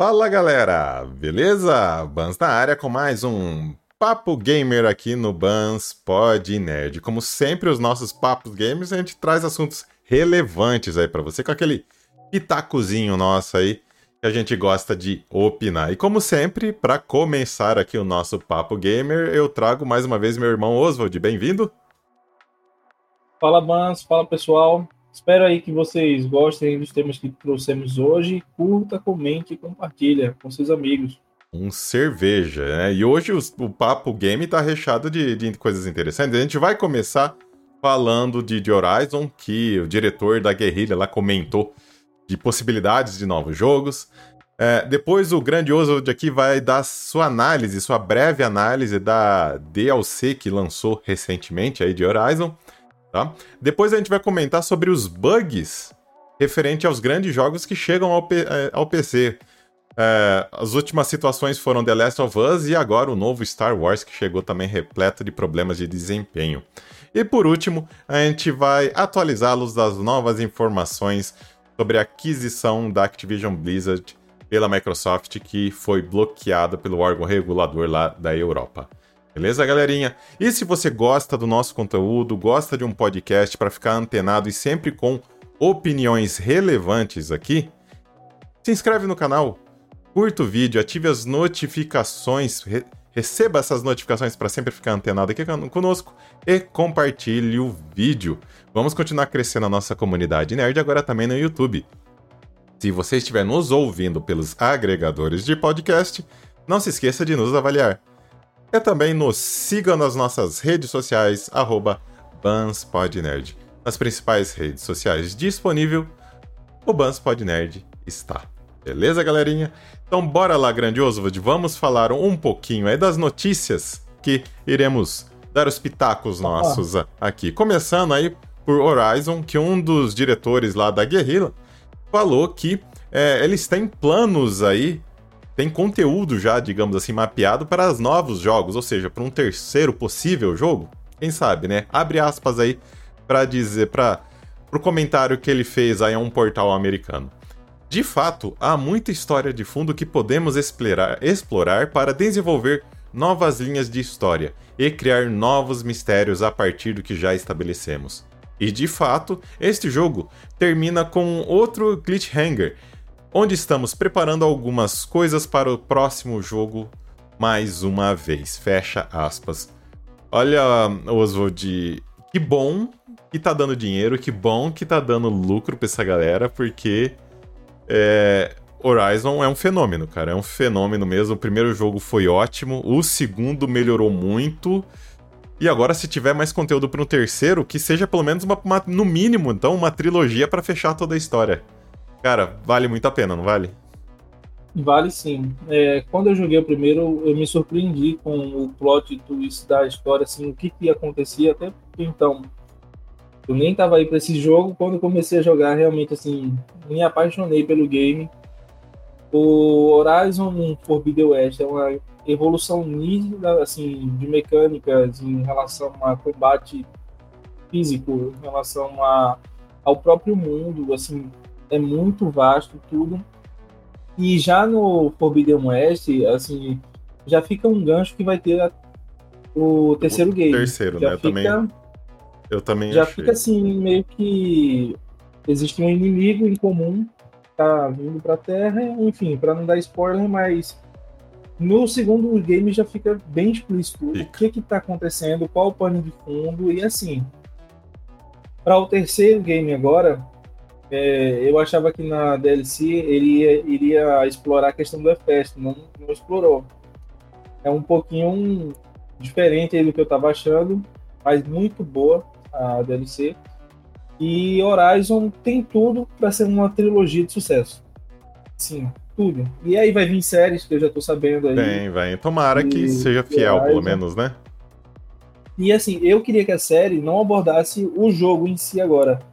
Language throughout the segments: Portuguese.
Fala galera, beleza? Bans na área com mais um Papo Gamer aqui no Bans Pod Nerd. Como sempre, os nossos papos gamers a gente traz assuntos relevantes aí para você com aquele pitacozinho nosso aí que a gente gosta de opinar. E como sempre, para começar aqui o nosso Papo Gamer, eu trago mais uma vez meu irmão Oswald. Bem-vindo. Fala Bans, fala pessoal. Espero aí que vocês gostem dos temas que trouxemos hoje. Curta, comente e compartilha com seus amigos. Um cerveja, né? E hoje o, o Papo Game tá recheado de, de, coisas interessantes. A gente vai começar falando de, de Horizon, que o diretor da Guerrilha lá comentou de possibilidades de novos jogos. É, depois o grandioso de aqui vai dar sua análise, sua breve análise da DLC que lançou recentemente aí de Horizon. Tá? Depois a gente vai comentar sobre os bugs referente aos grandes jogos que chegam ao, P é, ao PC. É, as últimas situações foram The Last of Us e agora o novo Star Wars que chegou também repleto de problemas de desempenho. E por último, a gente vai atualizá-los das novas informações sobre a aquisição da Activision Blizzard pela Microsoft que foi bloqueada pelo órgão regulador lá da Europa. Beleza, galerinha? E se você gosta do nosso conteúdo, gosta de um podcast para ficar antenado e sempre com opiniões relevantes aqui, se inscreve no canal, curta o vídeo, ative as notificações, re receba essas notificações para sempre ficar antenado aqui conosco e compartilhe o vídeo. Vamos continuar crescendo a nossa comunidade nerd agora também no YouTube. Se você estiver nos ouvindo pelos agregadores de podcast, não se esqueça de nos avaliar. E também nos siga nas nossas redes sociais, arroba BansPodNerd. Nas principais redes sociais disponível, o BansPodNerd está. Beleza, galerinha? Então bora lá, grandioso, vamos falar um pouquinho aí das notícias que iremos dar os pitacos nossos aqui. Começando aí por Horizon, que um dos diretores lá da Guerrilla falou que é, eles têm planos aí tem conteúdo já, digamos assim, mapeado para os novos jogos, ou seja, para um terceiro possível jogo. Quem sabe, né? Abre aspas aí para dizer para o comentário que ele fez aí a um portal americano. De fato, há muita história de fundo que podemos explorar, explorar para desenvolver novas linhas de história e criar novos mistérios a partir do que já estabelecemos. E de fato, este jogo termina com outro cliffhanger onde estamos preparando algumas coisas para o próximo jogo mais uma vez. Fecha aspas. Olha, Oswald, que bom que tá dando dinheiro, que bom que tá dando lucro pra essa galera, porque é, Horizon é um fenômeno, cara. É um fenômeno mesmo. O primeiro jogo foi ótimo, o segundo melhorou muito. E agora, se tiver mais conteúdo para um terceiro, que seja pelo menos uma, uma, no mínimo, então, uma trilogia para fechar toda a história. Cara, vale muito a pena, não vale? Vale sim. É, quando eu joguei o primeiro, eu me surpreendi com o plot twist da história, assim, o que, que acontecia, até então. Eu nem tava aí para esse jogo, quando comecei a jogar, realmente, assim, me apaixonei pelo game. O Horizon Forbidden West é uma evolução nítida, assim, de mecânicas em relação a combate físico, em relação a, ao próprio mundo, assim, é muito vasto tudo. E já no Forbidden West, assim, já fica um gancho que vai ter a, o terceiro o game. Terceiro, já né? Fica, também, eu também Já achei. fica assim, meio que existe um inimigo em comum tá vindo pra Terra, enfim, para não dar spoiler, mas no segundo game já fica bem explícito fica. o que que tá acontecendo, qual o pano de fundo e assim. Para o terceiro game agora, é, eu achava que na DLC ele ia, iria explorar a questão do Efesto, não, não explorou. É um pouquinho diferente do que eu estava achando, mas muito boa a DLC. E Horizon tem tudo para ser uma trilogia de sucesso. Sim, tudo. E aí vai vir séries que eu já estou sabendo aí. Bem, vai. Tomara que seja fiel, Horizon. pelo menos, né? E assim, eu queria que a série não abordasse o jogo em si agora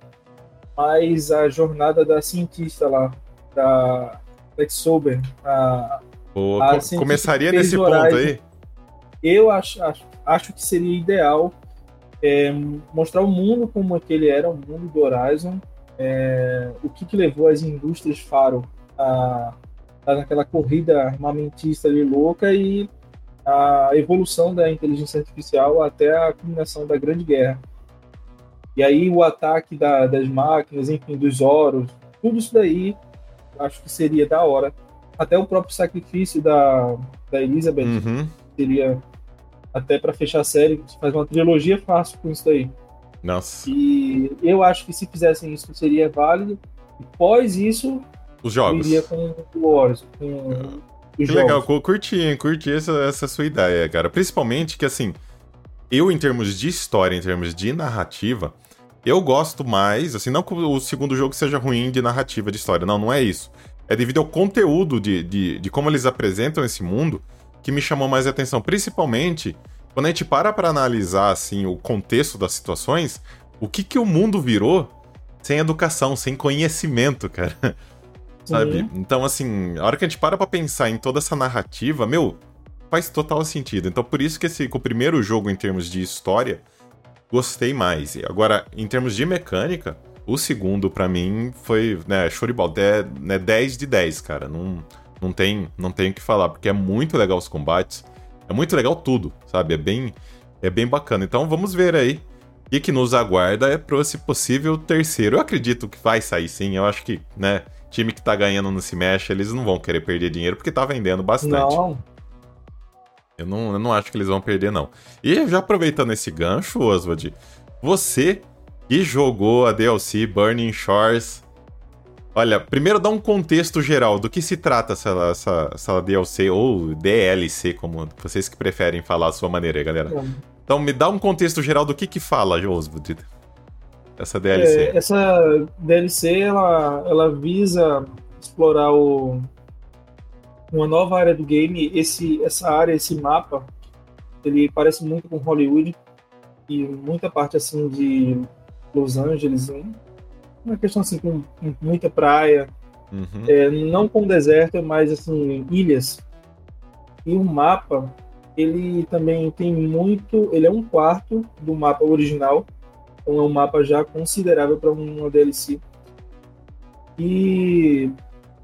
mas a jornada da cientista lá, da Lex Sober, a, Pô, a começaria nesse ponto aí? Eu acho, acho, acho que seria ideal é, mostrar o mundo como aquele era, o mundo do Horizon, é, o que, que levou as indústrias Faro a naquela corrida armamentista ali louca e a evolução da inteligência artificial até a culminação da Grande Guerra. E aí o ataque da, das máquinas, enfim, dos Oros, tudo isso daí acho que seria da hora. Até o próprio sacrifício da, da Elizabeth uhum. seria até para fechar a série, faz uma trilogia fácil com isso daí. Nossa. E eu acho que se fizessem isso seria válido. E pós isso, os jogos. iria com o Wars, com que jogos. legal, curti, curti essa, essa sua ideia, cara. Principalmente que assim, eu em termos de história, em termos de narrativa, eu gosto mais, assim, não que o segundo jogo seja ruim de narrativa, de história, não, não é isso. É devido ao conteúdo de, de, de como eles apresentam esse mundo que me chamou mais atenção, principalmente quando a gente para pra analisar, assim, o contexto das situações, o que que o mundo virou sem educação, sem conhecimento, cara. Sabe? Uhum. Então, assim, a hora que a gente para pra pensar em toda essa narrativa, meu, faz total sentido. Então, por isso que esse, o primeiro jogo, em termos de história, gostei mais. Agora, em termos de mecânica, o segundo, para mim, foi, né, show de. É, né, 10 de 10, cara. Não, não, tem, não tem o que falar, porque é muito legal os combates. É muito legal tudo, sabe? É bem, é bem bacana. Então, vamos ver aí. O que, que nos aguarda é pro esse possível terceiro. Eu acredito que vai sair sim. Eu acho que, né, time que tá ganhando não se mexe, eles não vão querer perder dinheiro porque tá vendendo bastante. Não. Eu não, eu não acho que eles vão perder, não. E já aproveitando esse gancho, Oswald, você que jogou a DLC Burning Shores. Olha, primeiro dá um contexto geral do que se trata essa, essa, essa DLC ou DLC, como vocês que preferem falar a sua maneira, galera. Então me dá um contexto geral do que que fala, Oswald, essa DLC. É, essa DLC, ela, ela visa explorar o, uma nova área do game. Esse, essa área, esse mapa, ele parece muito com Hollywood e muita parte assim de Los Angeles, uma questão assim com, com muita praia, uhum. é, não com deserto, mas assim ilhas. E o mapa, ele também tem muito, ele é um quarto do mapa original, então é um mapa já considerável para uma DLC. E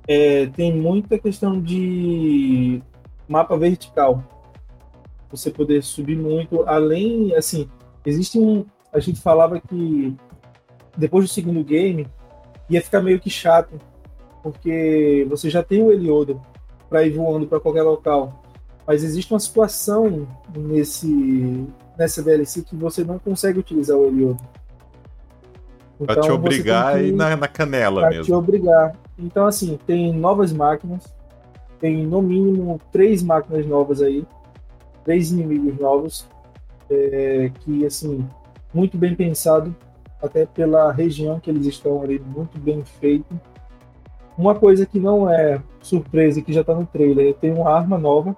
é, tem muita questão de mapa vertical. Você poder subir muito, além, assim, existe um. A gente falava que depois do segundo game ia ficar meio que chato, porque você já tem o Heliodo para ir voando para qualquer local, mas existe uma situação nesse nessa DLC que você não consegue utilizar o Heliodo. Então, pra te obrigar a ir na, na canela pra mesmo. te obrigar. Então, assim, tem novas máquinas. Tem no mínimo três máquinas novas aí. Três inimigos novos. É, que, assim, muito bem pensado. Até pela região que eles estão ali, muito bem feito. Uma coisa que não é surpresa, que já tá no trailer, tem uma arma nova.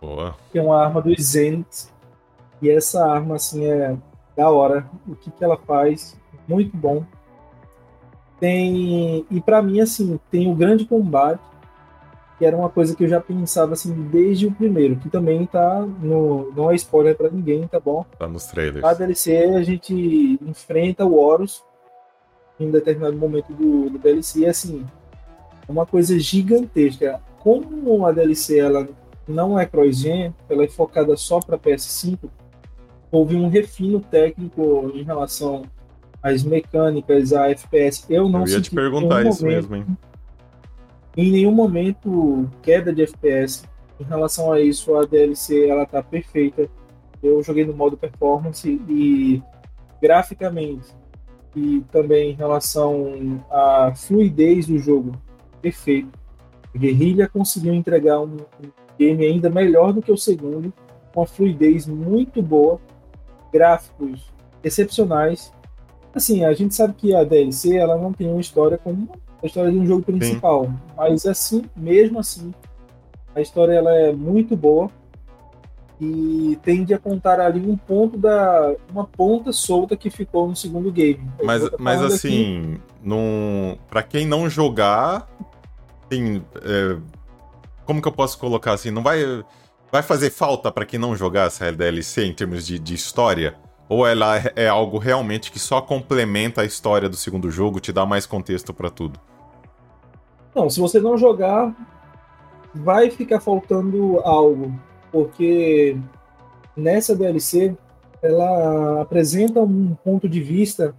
Boa. Que é uma arma dos Zenith. E essa arma, assim, é da hora. O que, que ela faz? Muito bom tem e para mim assim tem o grande combate que era uma coisa que eu já pensava assim desde o primeiro que também tá no não é spoiler para ninguém tá bom? Tá nos trailers a DLC a gente enfrenta o Horus em um determinado momento do, do DLC assim uma coisa gigantesca. Como a DLC ela não é cross-gen ela é focada só para PS5 houve um refino técnico em relação as mecânicas, a FPS, eu não eu ia te perguntar isso momento, mesmo, hein? Em nenhum momento queda de FPS. Em relação a isso, a DLC ela tá perfeita. Eu joguei no modo performance e graficamente e também em relação à fluidez do jogo, perfeito. A Guerrilha conseguiu entregar um, um game ainda melhor do que o segundo, com uma fluidez muito boa, gráficos excepcionais Assim, a gente sabe que a DLC ela não tem uma história como a história de um jogo principal, Sim. mas assim, mesmo assim, a história ela é muito boa e tende a contar ali um ponto da uma ponta solta que ficou no segundo game. Mas, mas assim, aqui... num, para quem não jogar, assim, é, como que eu posso colocar assim, não vai vai fazer falta para quem não jogar essa DLC em termos de, de história? Ou ela é algo realmente que só complementa a história do segundo jogo, te dá mais contexto para tudo? Não, se você não jogar, vai ficar faltando algo, porque nessa DLC ela apresenta um ponto de vista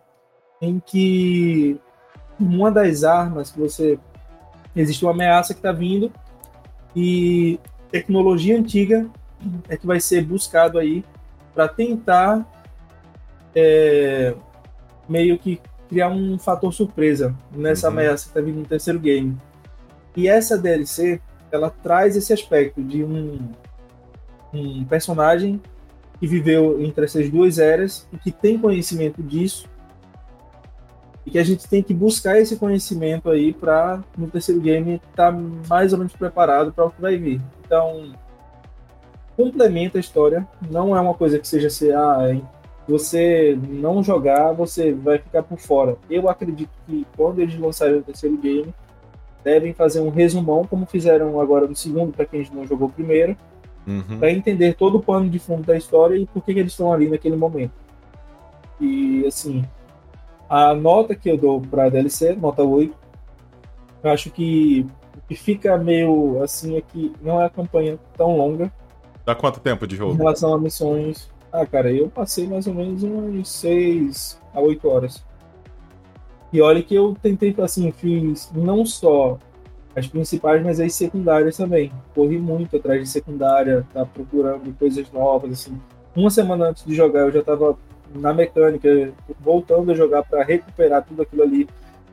em que uma das armas que você existe uma ameaça que está vindo e tecnologia antiga é que vai ser buscado aí para tentar é, meio que criar um fator surpresa nessa uhum. ameaça que está vindo no terceiro game. E essa DLC ela traz esse aspecto de um, um personagem que viveu entre essas duas eras e que tem conhecimento disso e que a gente tem que buscar esse conhecimento aí para no terceiro game estar tá mais ou menos preparado para o que vai vir. Então complementa a história, não é uma coisa que seja assim, ah, você não jogar, você vai ficar por fora. Eu acredito que quando eles lançarem o terceiro game, devem fazer um resumão, como fizeram agora no segundo, para quem não jogou primeiro, uhum. para entender todo o pano de fundo da história e por que, que eles estão ali naquele momento. E, assim, a nota que eu dou para a DLC, nota 8, eu acho que o que fica meio assim é que não é a campanha tão longa. Dá quanto tempo de jogo? Em relação a missões. Ah, cara, eu passei mais ou menos uns 6 a 8 horas. E olha que eu tentei, assim, fiz não só as principais, mas as secundárias também. Corri muito atrás de secundária, tá procurando coisas novas, assim. Uma semana antes de jogar, eu já estava na mecânica, voltando a jogar para recuperar tudo aquilo ali.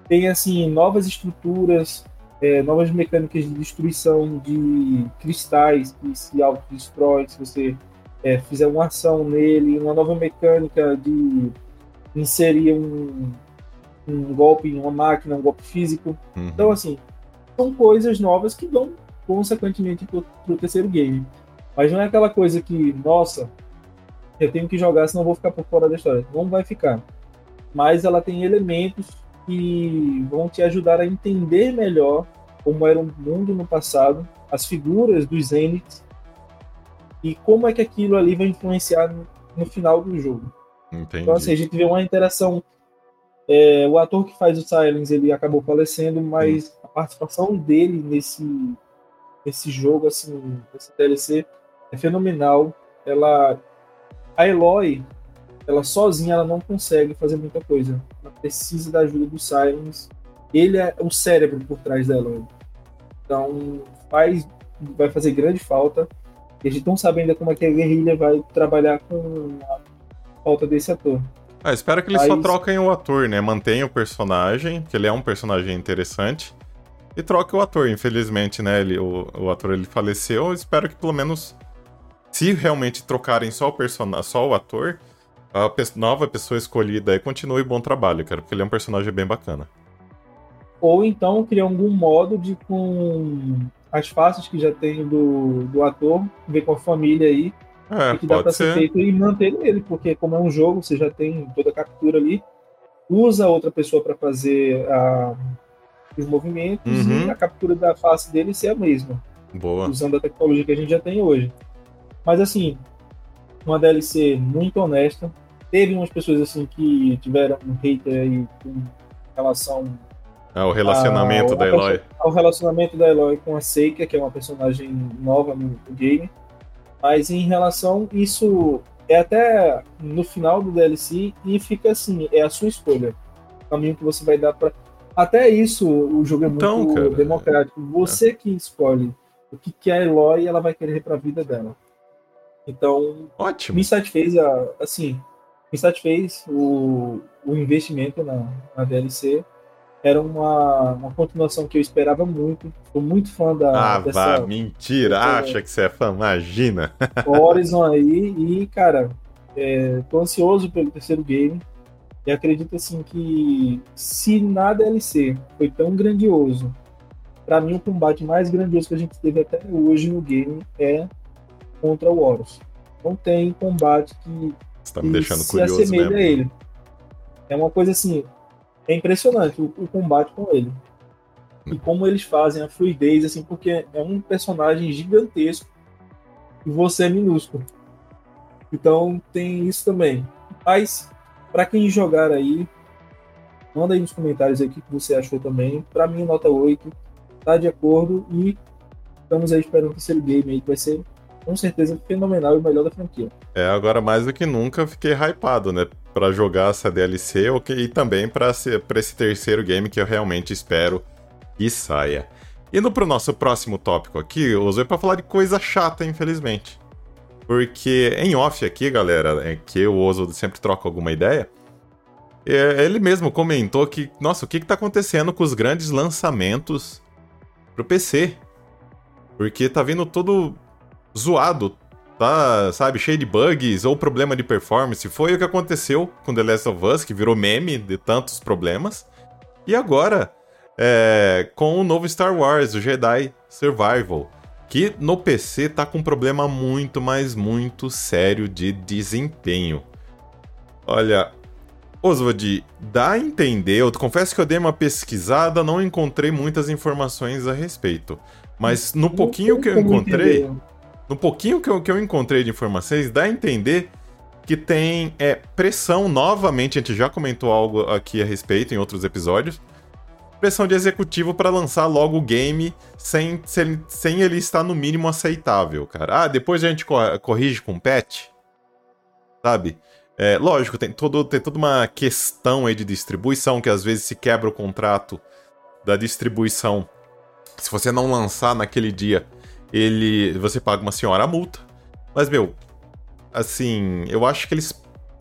Tem, assim, novas estruturas, é, novas mecânicas de destruição de cristais que se autodestroem se você é, fizer uma ação nele, uma nova mecânica de inserir um, um golpe em uma máquina, um golpe físico. Uhum. Então, assim, são coisas novas que vão, consequentemente, pro, pro terceiro game. Mas não é aquela coisa que, nossa, eu tenho que jogar, senão vou ficar por fora da história. Não vai ficar. Mas ela tem elementos que vão te ajudar a entender melhor como era o mundo no passado, as figuras dos Zeniths e como é que aquilo ali vai influenciar no, no final do jogo. Entendi. Então, assim, a gente vê uma interação é, o ator que faz o Silence ele acabou falecendo, mas hum. a participação dele nesse, nesse jogo, assim, nesse DLC, é fenomenal. Ela, a Eloy, ela sozinha ela não consegue fazer muita coisa. Ela precisa da ajuda do Silence. Ele é o cérebro por trás da Eloy. Então faz, vai fazer grande falta. E a gente não sabe ainda como é que a guerrilha vai trabalhar com a falta desse ator. Ah, espero que eles Aí... só troquem o ator, né? Mantenha o personagem, que ele é um personagem interessante. E troque o ator, infelizmente, né? Ele, o, o ator ele faleceu. Espero que pelo menos, se realmente trocarem só o personagem, só o ator, a pe nova pessoa escolhida aí continue bom trabalho, cara, porque ele é um personagem bem bacana. Ou então criar algum modo de com as faces que já tem do, do ator, ver com a família aí, é, que dá para ser feito e manter ele, porque como é um jogo, você já tem toda a captura ali, usa outra pessoa para fazer a, os movimentos uhum. e a captura da face dele ser a mesma. Boa. Usando a tecnologia que a gente já tem hoje. Mas assim, uma DLC muito honesta. Teve umas pessoas assim que tiveram um hater aí com relação ao relacionamento da Eloy. Ao relacionamento da Eloy com a Seika, que é uma personagem nova no game. Mas em relação, isso é até no final do DLC e fica assim, é a sua escolha. O caminho que você vai dar para Até isso, o jogo é então, muito cara, democrático. Você é. que escolhe o que, que a Eloy ela vai querer para a vida dela. Então, Ótimo. me satisfez, a, assim, me satisfez o, o investimento na, na DLC era uma, uma continuação que eu esperava muito. Sou muito fã da. Ah, dessa, vá, mentira! Dessa, Acha que você é fã, imagina! Horizon aí, e, cara, é, tô ansioso pelo terceiro game. E acredito assim que se na DLC foi tão grandioso, para mim o combate mais grandioso que a gente teve até hoje no game é contra o Horus. Não tem combate que, Você tá me deixando se curioso assemelha mesmo. a ele. É uma coisa assim, é impressionante o, o, combate com ele. E como eles fazem a fluidez, assim, porque é um personagem gigantesco e você é minúsculo. Então tem isso também. Mas, para quem jogar aí, manda aí nos comentários aí o que você achou também. Para mim, nota 8, tá de acordo. E estamos aí esperando o terceiro game aí, que vai ser com certeza fenomenal e o melhor da franquia. É, agora mais do que nunca fiquei hypado, né? Pra jogar essa DLC e também pra esse terceiro game que eu realmente espero que saia. Indo pro nosso próximo tópico aqui, eu usei pra falar de coisa chata, infelizmente. Porque em off aqui, galera, é que o Oso sempre troca alguma ideia, é, ele mesmo comentou que, nossa, o que, que tá acontecendo com os grandes lançamentos pro PC? Porque tá vindo todo zoado, tá, sabe, cheio de bugs ou problema de performance. Foi o que aconteceu com The Last of Us, que virou meme de tantos problemas. E agora, é, com o novo Star Wars, o Jedi Survival, que no PC tá com um problema muito, mas muito sério de desempenho. Olha, Oswald, dá a entender, eu confesso que eu dei uma pesquisada, não encontrei muitas informações a respeito. Mas no pouquinho que eu encontrei, no pouquinho que eu, que eu encontrei de informações, dá a entender que tem é, pressão novamente, a gente já comentou algo aqui a respeito em outros episódios, pressão de executivo para lançar logo o game sem, sem, sem ele estar no mínimo aceitável, cara. Ah, depois a gente corrige com patch, sabe? É, lógico, tem, todo, tem toda uma questão aí de distribuição, que às vezes se quebra o contrato da distribuição. Se você não lançar naquele dia, ele você paga uma senhora multa. Mas, meu, assim, eu acho que eles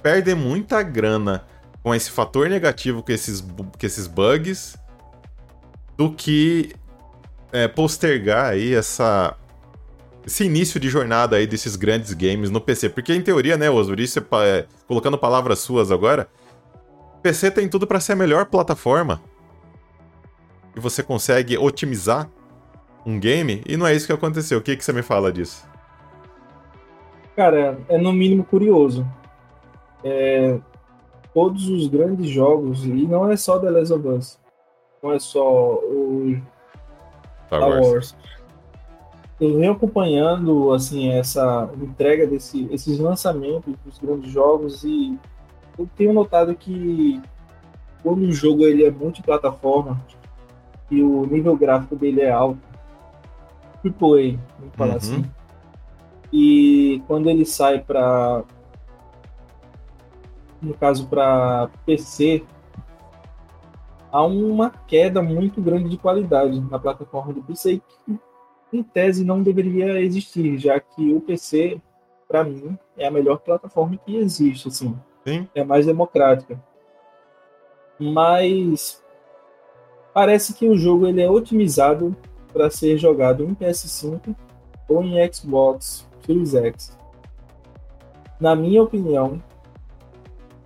perdem muita grana com esse fator negativo, com esses, com esses bugs, do que é, postergar aí essa, esse início de jornada aí desses grandes games no PC. Porque em teoria, né, isso é, é, colocando palavras suas agora, PC tem tudo para ser a melhor plataforma. E você consegue otimizar um game, e não é isso que aconteceu. O que, que você me fala disso? Cara, é no mínimo curioso. É, todos os grandes jogos, e não é só The Last of Us, não é só o Star Wars. Wars eu venho acompanhando assim essa entrega desse, esses lançamentos dos grandes jogos e eu tenho notado que quando o jogo ele é multiplataforma e o nível gráfico dele é alto, AAA, vamos falar uhum. assim, e quando ele sai para no caso para PC há uma queda muito grande de qualidade na plataforma do PC em tese não deveria existir, já que o PC, para mim, é a melhor plataforma que existe, assim. Sim. É mais democrática. Mas parece que o jogo ele é otimizado para ser jogado em PS5 ou em Xbox Series X. Na minha opinião,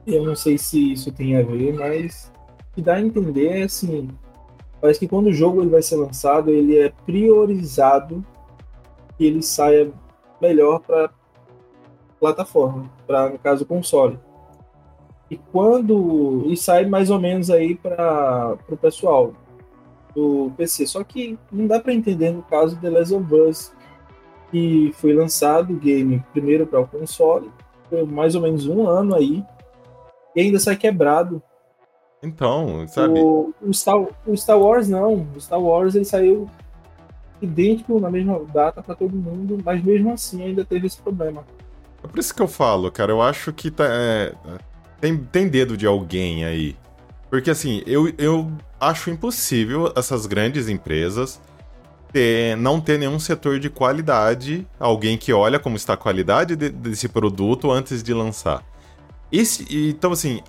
eu não sei se isso tem a ver, mas o que dá a entender é assim, Parece que quando o jogo ele vai ser lançado, ele é priorizado que ele saia melhor para plataforma, para no caso console. E quando e sai mais ou menos aí para o pessoal do PC. Só que não dá para entender no caso de The Last of Us, que foi lançado o game primeiro para o console, foi mais ou menos um ano aí, e ainda sai quebrado então, sabe? O, o, Star, o Star Wars não. O Star Wars ele saiu idêntico na mesma data para todo mundo, mas mesmo assim ainda teve esse problema. É por isso que eu falo, cara. Eu acho que tá, é, tem, tem dedo de alguém aí. Porque assim, eu, eu acho impossível essas grandes empresas ter, não ter nenhum setor de qualidade, alguém que olha como está a qualidade de, desse produto antes de lançar. Esse, então, assim,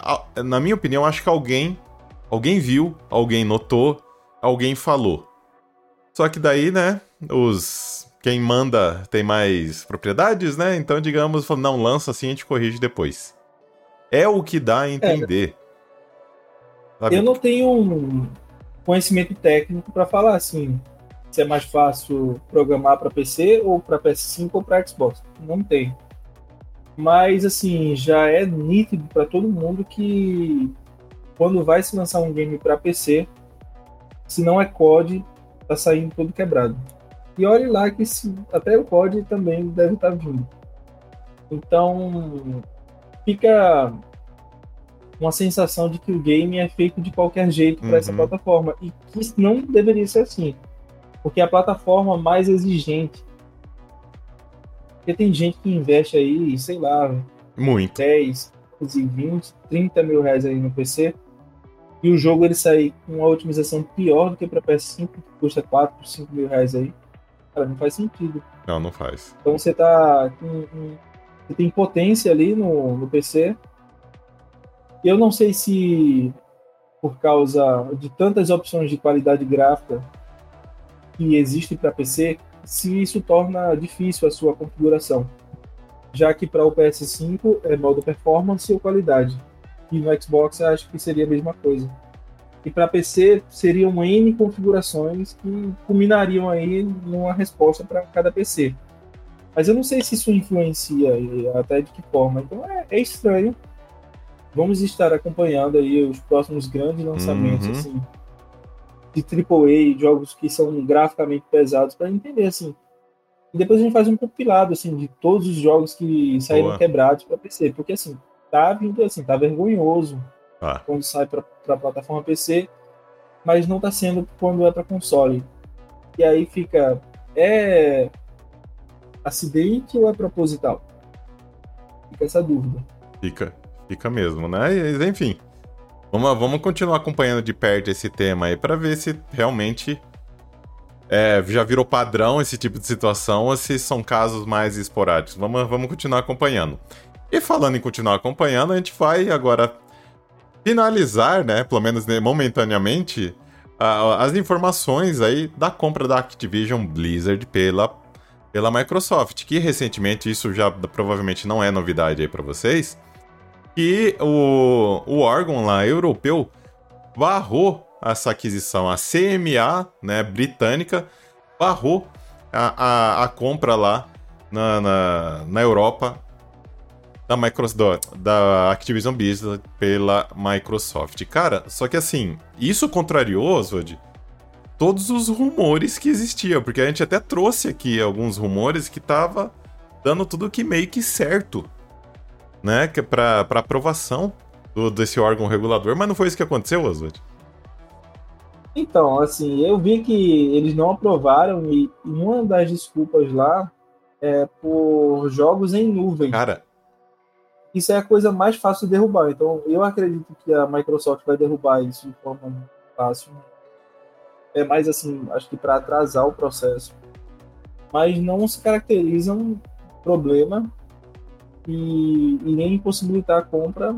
na minha opinião, acho que alguém, alguém viu, alguém notou, alguém falou. Só que daí, né, os quem manda tem mais propriedades, né? Então, digamos, não lança assim, a gente corrige depois. É o que dá a entender. É, eu não tenho um conhecimento técnico para falar assim, se é mais fácil programar para PC ou para PS5 ou para Xbox. Não tem. Mas, assim, já é nítido para todo mundo que quando vai se lançar um game para PC, se não é COD, tá saindo todo quebrado. E olhe lá que se, até o COD também deve estar tá vindo. Então, fica uma sensação de que o game é feito de qualquer jeito para uhum. essa plataforma e que não deveria ser assim. Porque é a plataforma mais exigente. Porque tem gente que investe aí, sei lá, muito. 10, 20, 30 mil reais aí no PC. E o jogo ele sai com uma otimização pior do que para PS5, que custa 4, 5 mil reais aí. Cara, não faz sentido. Não, não faz. Então você tá com, você tem potência ali no, no PC. Eu não sei se por causa de tantas opções de qualidade gráfica que existem para PC, se isso torna difícil a sua configuração. Já que para o PS5 é modo performance ou qualidade. E no Xbox acho que seria a mesma coisa. E para PC seriam N configurações que culminariam aí numa resposta para cada PC. Mas eu não sei se isso influencia até de que forma. Então é, é estranho. Vamos estar acompanhando aí os próximos grandes lançamentos uhum. assim, de AAA, jogos que são graficamente pesados, para entender assim. E depois a gente faz um compilado assim de todos os jogos que saíram Boa. quebrados para PC, porque assim tá vindo assim, tá vergonhoso ah. quando sai para a plataforma PC, mas não está sendo quando é para console. E aí fica é acidente ou é proposital? Fica essa dúvida. Fica, fica mesmo, né? E, enfim, vamos, vamos continuar acompanhando de perto esse tema aí para ver se realmente é, já virou padrão esse tipo de situação ou se são casos mais esporádicos. Vamos, vamos continuar acompanhando. E falando em continuar acompanhando, a gente vai agora finalizar, né, pelo menos momentaneamente, as informações aí da compra da Activision Blizzard pela, pela Microsoft, que recentemente, isso já provavelmente não é novidade aí para vocês, que o, o órgão lá europeu barrou essa aquisição, a CMA, né, britânica, barrou a, a, a compra lá na, na, na Europa da Microsoft, da Activision Blizzard pela Microsoft. Cara, só que assim, isso contrariou, Oswald, todos os rumores que existiam, porque a gente até trouxe aqui alguns rumores que tava dando tudo que meio que certo, né, que é para para aprovação do, desse órgão regulador, mas não foi isso que aconteceu, Oswald? Então, assim, eu vi que eles não aprovaram e uma das desculpas lá é por jogos em nuvem. Cara, isso é a coisa mais fácil de derrubar. Então, eu acredito que a Microsoft vai derrubar isso de forma fácil. É mais assim, acho que para atrasar o processo. Mas não se caracteriza um problema e, e nem impossibilitar a compra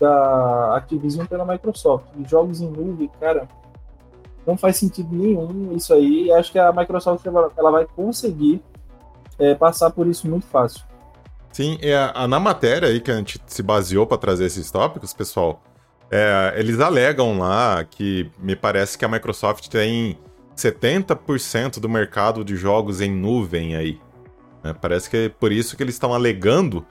da Activision pela Microsoft. Os jogos em nuvem, cara, não faz sentido nenhum isso aí. Acho que a Microsoft ela vai conseguir é, passar por isso muito fácil. Sim, é, na matéria aí que a gente se baseou para trazer esses tópicos, pessoal, é, eles alegam lá que me parece que a Microsoft tem 70% do mercado de jogos em nuvem aí. Né? Parece que é por isso que eles estão alegando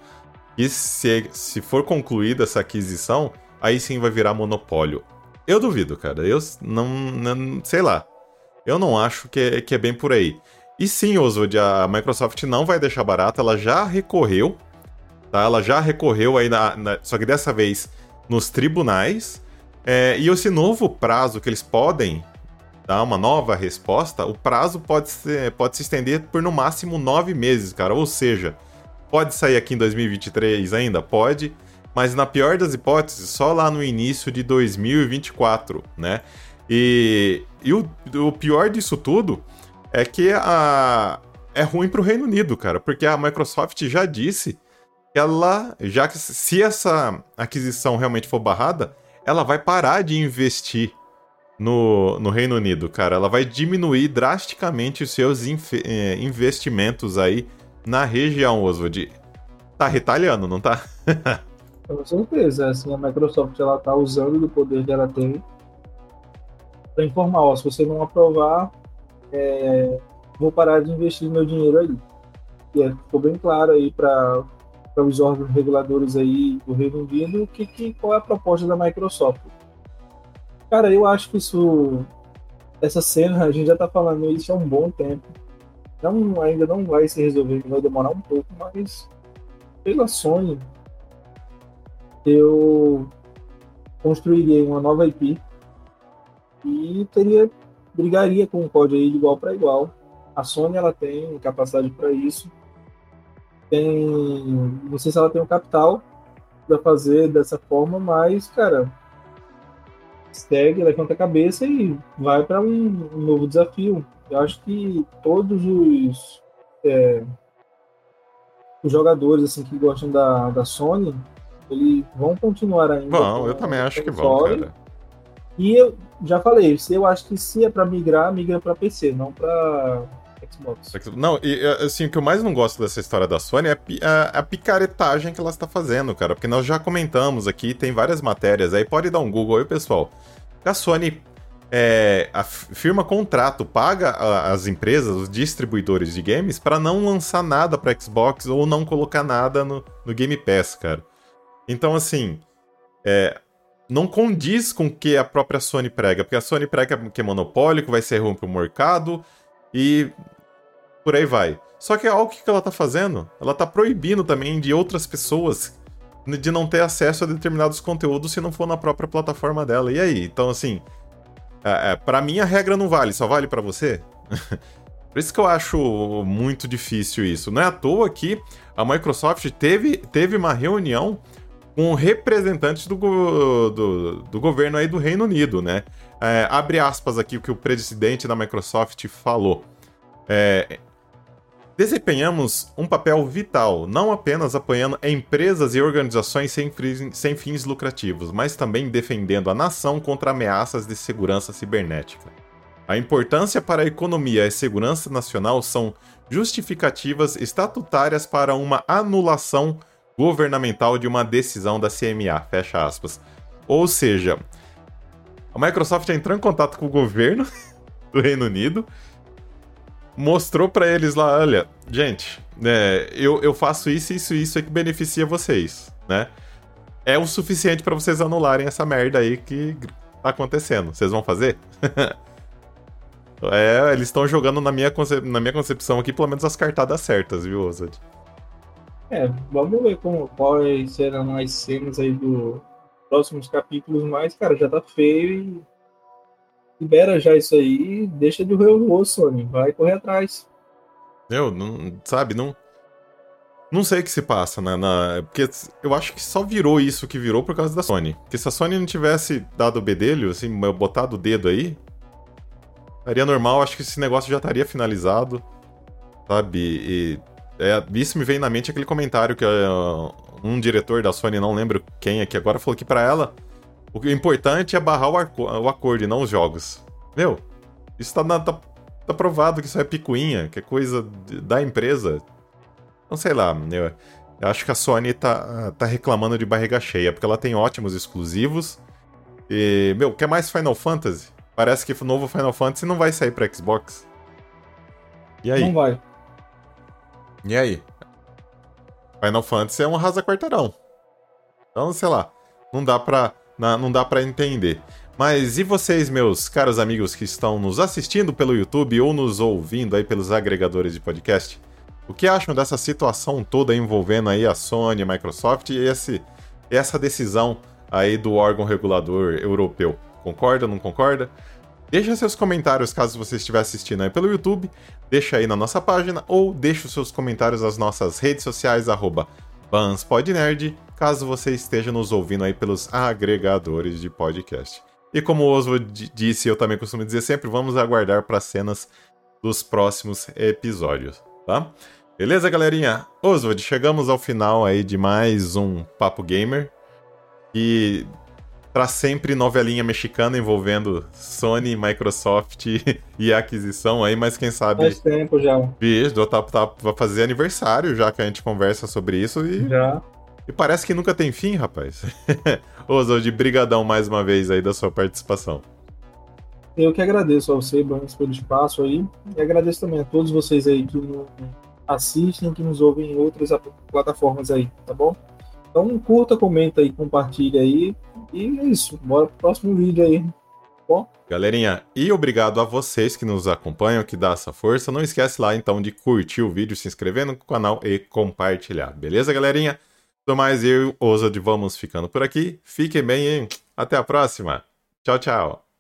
que se, se for concluída essa aquisição, aí sim vai virar monopólio. Eu duvido, cara. Eu não, não sei lá. Eu não acho que é, que é bem por aí. E sim, Oswald, a Microsoft não vai deixar barato, ela já recorreu, tá? Ela já recorreu aí, na, na só que dessa vez nos tribunais. É, e esse novo prazo que eles podem dar uma nova resposta, o prazo pode, ser, pode se estender por no máximo nove meses, cara. Ou seja, pode sair aqui em 2023 ainda? Pode, mas na pior das hipóteses, só lá no início de 2024, né? E, e o, o pior disso tudo é que a, é ruim para o Reino Unido, cara, porque a Microsoft já disse que ela, já que se essa aquisição realmente for barrada, ela vai parar de investir no, no Reino Unido, cara. Ela vai diminuir drasticamente os seus eh, investimentos aí na região, Oswald. Tá retalhando, não tá? Com certeza, assim, a Microsoft ela tá usando do poder que ela tem para informar, ó, se você não aprovar, é, vou parar de investir meu dinheiro aí. E é, ficou bem claro aí para os órgãos reguladores aí do Reino Unido que, que, qual é a proposta da Microsoft. Cara, eu acho que isso, essa cena, a gente já está falando isso há um bom tempo. Não, ainda não vai se resolver, vai demorar um pouco, mas pela Sony, eu construiria uma nova IP e teria brigaria com o COD aí de igual para igual. A Sony ela tem capacidade para isso. Tem, não sei se ela tem o capital para fazer dessa forma, mas cara, segue, levanta a cabeça e vai para um, um, novo desafio. Eu acho que todos os, é, os jogadores assim que gostam da, da Sony, eles vão continuar ainda. Bom, eu também acho que vão, cara. E eu já falei, eu acho que se é para migrar, migra para PC, não para Xbox. Não, e assim, o que eu mais não gosto dessa história da Sony é a, a picaretagem que ela está fazendo, cara. Porque nós já comentamos aqui, tem várias matérias aí, pode dar um Google aí, pessoal. A Sony é, a firma contrato paga as empresas, os distribuidores de games, para não lançar nada para Xbox ou não colocar nada no, no Game Pass, cara. Então, assim, é, não condiz com o que a própria Sony prega, porque a Sony prega que é monopólio, que vai ser ruim pro mercado e por aí vai. Só que olha o que ela tá fazendo. Ela tá proibindo também de outras pessoas de não ter acesso a determinados conteúdos se não for na própria plataforma dela. E aí? Então, assim, é, é, para mim a regra não vale, só vale para você? Por isso que eu acho muito difícil isso. Não é à toa que a Microsoft teve, teve uma reunião com representantes do, do, do governo aí do Reino Unido, né? É, abre aspas aqui o que o presidente da Microsoft falou. É, Desempenhamos um papel vital, não apenas apoiando empresas e organizações sem, sem fins lucrativos, mas também defendendo a nação contra ameaças de segurança cibernética. A importância para a economia e segurança nacional são justificativas estatutárias para uma anulação governamental de uma decisão da CMA, fecha aspas. Ou seja, a Microsoft entrou em contato com o governo do Reino Unido mostrou para eles lá, olha, gente, né, eu, eu faço isso, isso, isso é que beneficia vocês, né? É o suficiente para vocês anularem essa merda aí que tá acontecendo. Vocês vão fazer? é, eles estão jogando na minha, na minha concepção aqui, pelo menos as cartadas certas, viu, Ozad? É, vamos ver como, quais serão as cenas aí do próximos capítulos, mas, cara, já tá feio e libera já isso aí, deixa de roer o osso, Sony, vai correr atrás. Eu, não, sabe, não. Não sei o que se passa, né? Na, porque eu acho que só virou isso que virou por causa da Sony. Porque se a Sony não tivesse dado o bedelho, assim, botado o dedo aí, estaria normal, acho que esse negócio já estaria finalizado, sabe? E, é, isso me vem na mente aquele comentário que uh, um diretor da Sony, não lembro quem aqui agora, falou que para ela o importante é barrar o, o acordo e não os jogos. Meu, isso tá, na, tá, tá, provado que isso é picuinha, que é coisa da empresa. Não sei lá, eu, eu acho que a Sony tá, tá reclamando de barriga cheia, porque ela tem ótimos exclusivos. E, meu, quer mais Final Fantasy? Parece que o novo Final Fantasy não vai sair pra Xbox. E aí? Não vai. E aí? Final Fantasy é um rasa quarteirão. Então, sei lá, não dá pra não dá para entender. Mas e vocês, meus caros amigos que estão nos assistindo pelo YouTube ou nos ouvindo aí pelos agregadores de podcast? O que acham dessa situação toda envolvendo aí a Sony, a Microsoft e esse, essa decisão aí do órgão regulador europeu? Concorda, não concorda? Deixa seus comentários caso você estiver assistindo aí pelo YouTube, deixa aí na nossa página ou deixa os seus comentários nas nossas redes sociais, arroba BansPodNerd caso você esteja nos ouvindo aí pelos agregadores de podcast. E como o Oswald disse, eu também costumo dizer sempre, vamos aguardar para cenas dos próximos episódios, tá? Beleza, galerinha? Oswald, chegamos ao final aí de mais um Papo Gamer. E para sempre novelinha mexicana envolvendo Sony, Microsoft e aquisição aí, mas quem sabe. Faz tempo já. Bicho, tá, tá, vai fazer aniversário já que a gente conversa sobre isso e. Já. E parece que nunca tem fim, rapaz. Oswald, brigadão mais uma vez aí da sua participação. Eu que agradeço a você, Bancos, pelo espaço aí. E agradeço também a todos vocês aí que nos assistem, que nos ouvem em outras plataformas aí, tá bom? Então curta, comenta aí, compartilha aí. E é isso. Bora pro próximo vídeo aí. Bom? Galerinha, e obrigado a vocês que nos acompanham, que dá essa força. Não esquece lá então de curtir o vídeo, se inscrever no canal e compartilhar. Beleza, galerinha? Do mais, eu e o vamos ficando por aqui. Fiquem bem até a próxima. Tchau, tchau.